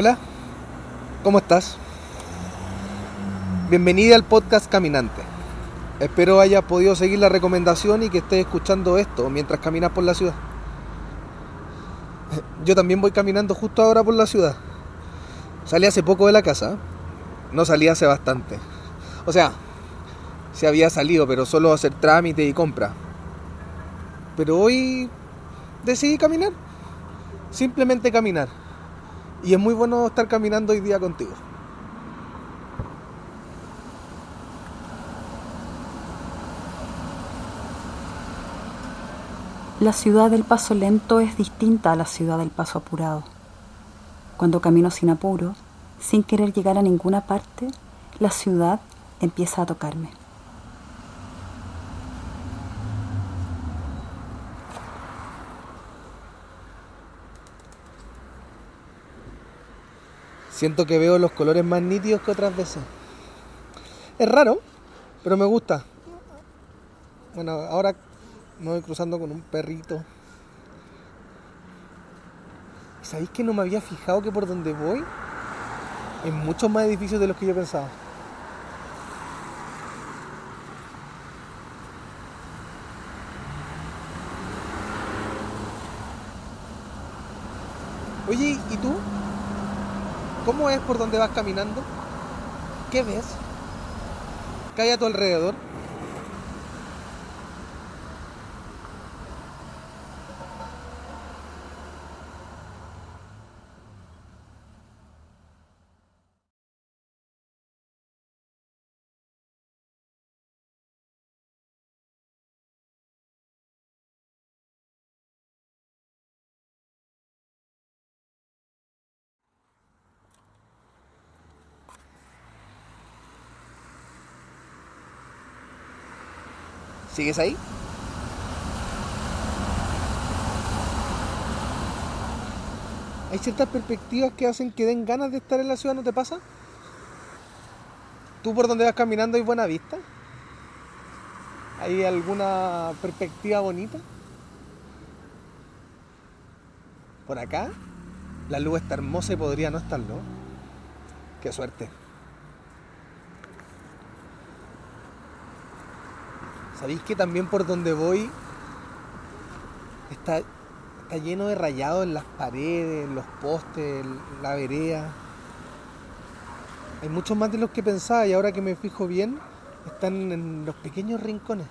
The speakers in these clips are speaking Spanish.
Hola, ¿cómo estás? Bienvenida al podcast Caminante. Espero haya podido seguir la recomendación y que estés escuchando esto mientras caminas por la ciudad. Yo también voy caminando justo ahora por la ciudad. Salí hace poco de la casa. No salí hace bastante. O sea, se había salido, pero solo a hacer trámite y compra. Pero hoy decidí caminar. Simplemente caminar. Y es muy bueno estar caminando hoy día contigo. La ciudad del paso lento es distinta a la ciudad del paso apurado. Cuando camino sin apuro, sin querer llegar a ninguna parte, la ciudad empieza a tocarme. Siento que veo los colores más nítidos que otras veces. Es raro, pero me gusta. Bueno, ahora me voy cruzando con un perrito. ¿Sabéis que no me había fijado que por donde voy hay muchos más edificios de los que yo pensaba? Oye, ¿y tú? ¿Cómo es por donde vas caminando? ¿Qué ves? ¿Qué hay a tu alrededor? ¿Sigues ahí? Hay ciertas perspectivas que hacen que den ganas de estar en la ciudad, ¿no te pasa? ¿Tú por donde vas caminando hay buena vista? ¿Hay alguna perspectiva bonita? Por acá, la luz está hermosa y podría no estarlo. Qué suerte. ¿Sabéis que también por donde voy está, lleno de rayados en las paredes, en los postes, en la vereda? Hay muchos más de los que pensaba y ahora que me fijo bien, están en los pequeños rincones.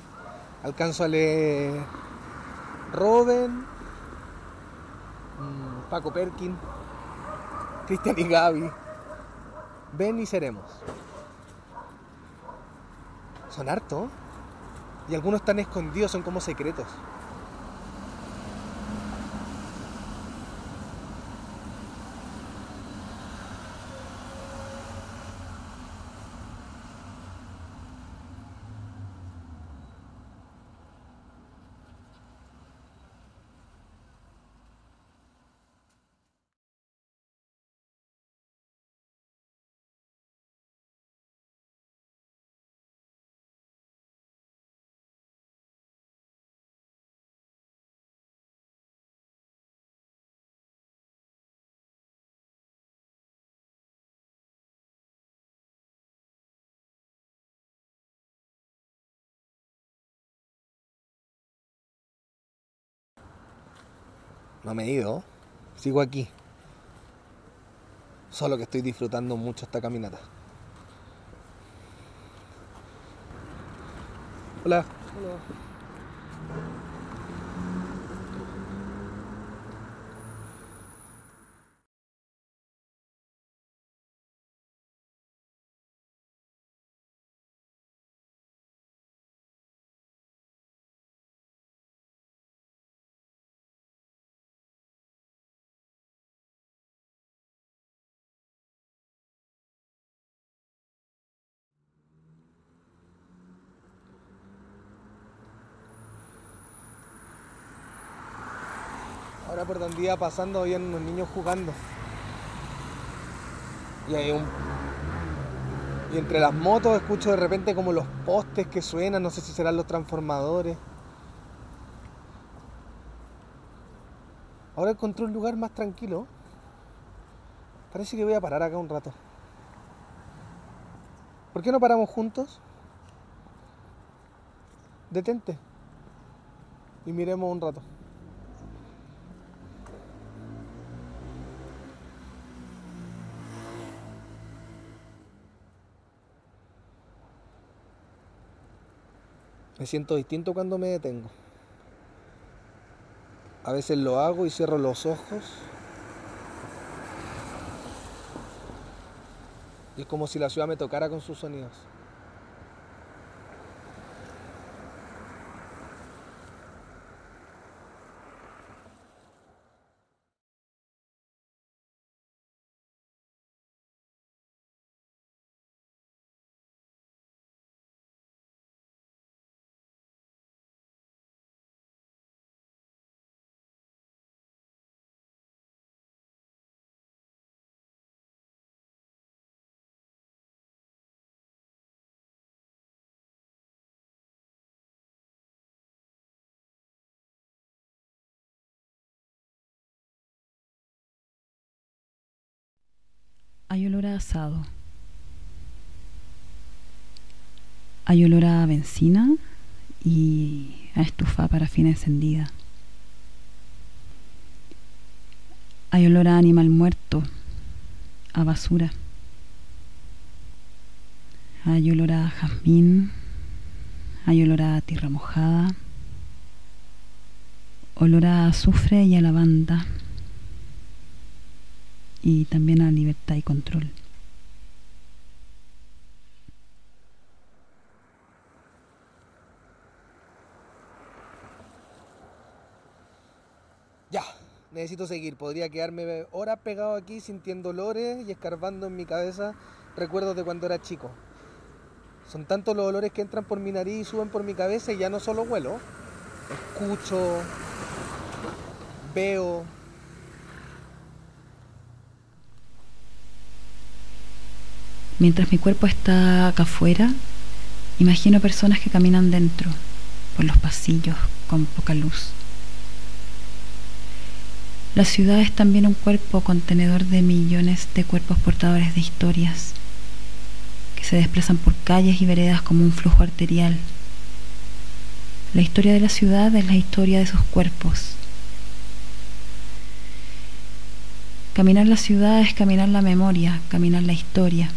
Alcanzo a leer Robin, mm, Paco Perkin, Cristian y Gaby. Ven y seremos. Son harto. Y algunos están escondidos, son como secretos. No me he ido. Sigo aquí. Solo que estoy disfrutando mucho esta caminata. Hola. Hola. Ahora por donde iba pasando habían unos niños jugando. Y hay un. Y entre las motos escucho de repente como los postes que suenan, no sé si serán los transformadores. Ahora encontré un lugar más tranquilo. Parece que voy a parar acá un rato. ¿Por qué no paramos juntos? Detente. Y miremos un rato. Me siento distinto cuando me detengo. A veces lo hago y cierro los ojos. Y es como si la ciudad me tocara con sus sonidos. Hay olor a asado. Hay olor a benzina y a estufa parafina encendida. Hay olor a animal muerto, a basura. Hay olor a jazmín, hay olor a tierra mojada, olor a azufre y a lavanda y también a libertad y control. Ya, necesito seguir. Podría quedarme horas pegado aquí sintiendo olores y escarbando en mi cabeza recuerdos de cuando era chico. Son tantos los olores que entran por mi nariz y suben por mi cabeza y ya no solo huelo. Escucho, veo, Mientras mi cuerpo está acá afuera, imagino personas que caminan dentro, por los pasillos, con poca luz. La ciudad es también un cuerpo contenedor de millones de cuerpos portadores de historias, que se desplazan por calles y veredas como un flujo arterial. La historia de la ciudad es la historia de sus cuerpos. Caminar la ciudad es caminar la memoria, caminar la historia.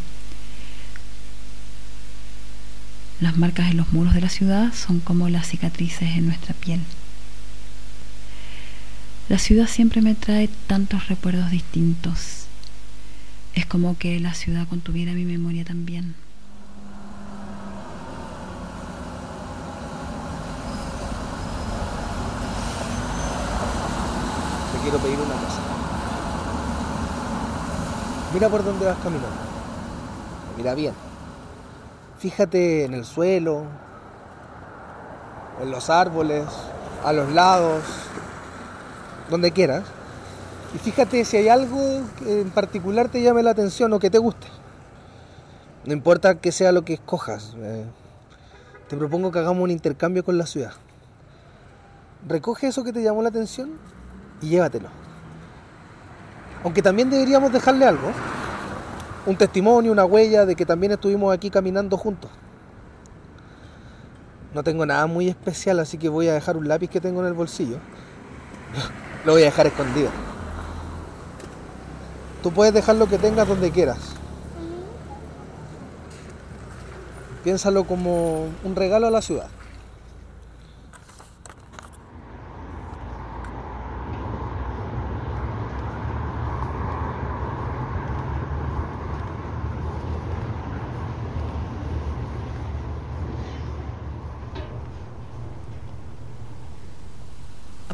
Las marcas en los muros de la ciudad son como las cicatrices en nuestra piel. La ciudad siempre me trae tantos recuerdos distintos. Es como que la ciudad contuviera mi memoria también. Te quiero pedir una cosa. Mira por dónde vas caminando. Mira bien. Fíjate en el suelo, en los árboles, a los lados, donde quieras. Y fíjate si hay algo que en particular te llame la atención o que te guste. No importa que sea lo que escojas. Eh, te propongo que hagamos un intercambio con la ciudad. Recoge eso que te llamó la atención y llévatelo. Aunque también deberíamos dejarle algo un testimonio, una huella de que también estuvimos aquí caminando juntos. No tengo nada muy especial, así que voy a dejar un lápiz que tengo en el bolsillo. Lo voy a dejar escondido. Tú puedes dejar lo que tengas donde quieras. Piénsalo como un regalo a la ciudad.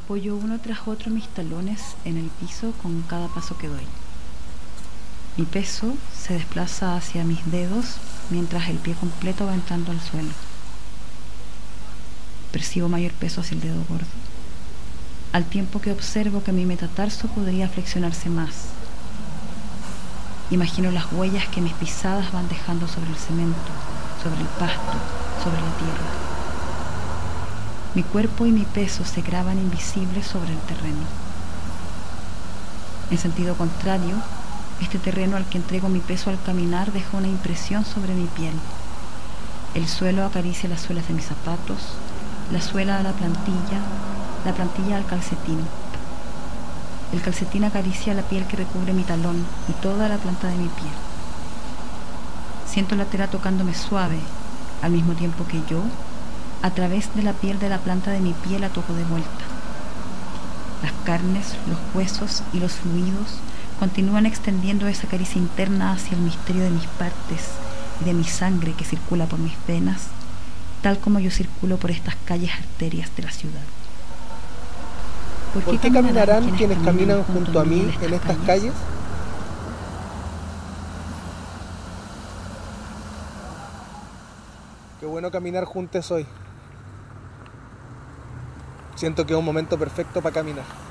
Apoyo uno tras otro mis talones en el piso con cada paso que doy. Mi peso se desplaza hacia mis dedos mientras el pie completo va entrando al suelo. Percibo mayor peso hacia el dedo gordo, al tiempo que observo que mi metatarso podría flexionarse más. Imagino las huellas que mis pisadas van dejando sobre el cemento, sobre el pasto, sobre la tierra. Mi cuerpo y mi peso se graban invisibles sobre el terreno. En sentido contrario, Este terreno al que entrego mi peso al caminar deja una impresión sobre mi piel. El suelo acaricia las suelas de mis zapatos, la suela a la plantilla, la plantilla al calcetín. El calcetín acaricia la piel que recubre mi talón y toda la planta de mi piel. Siento la tela tocándome suave, al mismo tiempo que yo, a través de la piel de la planta de mi piel la toco de vuelta. Las carnes, los huesos y los fluidos continúan extendiendo esa caricia interna hacia el misterio de mis partes y de mi sangre que circula por mis venas, tal como yo circulo por estas calles arterias de la ciudad. ¿Por qué, caminarán quienes, caminan junto a mí en estas, calles? Qué bueno caminar juntos hoy. Siento que es un momento perfecto para caminar.